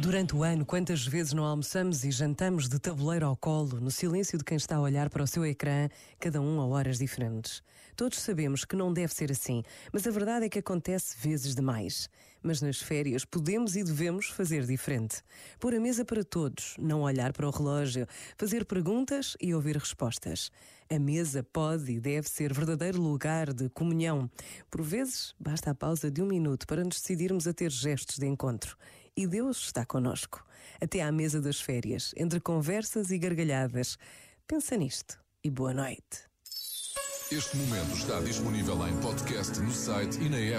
Durante o ano, quantas vezes não almoçamos e jantamos de tabuleiro ao colo, no silêncio de quem está a olhar para o seu ecrã, cada um a horas diferentes? Todos sabemos que não deve ser assim, mas a verdade é que acontece vezes demais. Mas nas férias podemos e devemos fazer diferente. Pôr a mesa para todos, não olhar para o relógio, fazer perguntas e ouvir respostas. A mesa pode e deve ser verdadeiro lugar de comunhão. Por vezes, basta a pausa de um minuto para nos decidirmos a ter gestos de encontro. E Deus está conosco. Até à mesa das férias, entre conversas e gargalhadas. Pensa nisto e boa noite. Este momento está disponível em podcast no site e na app.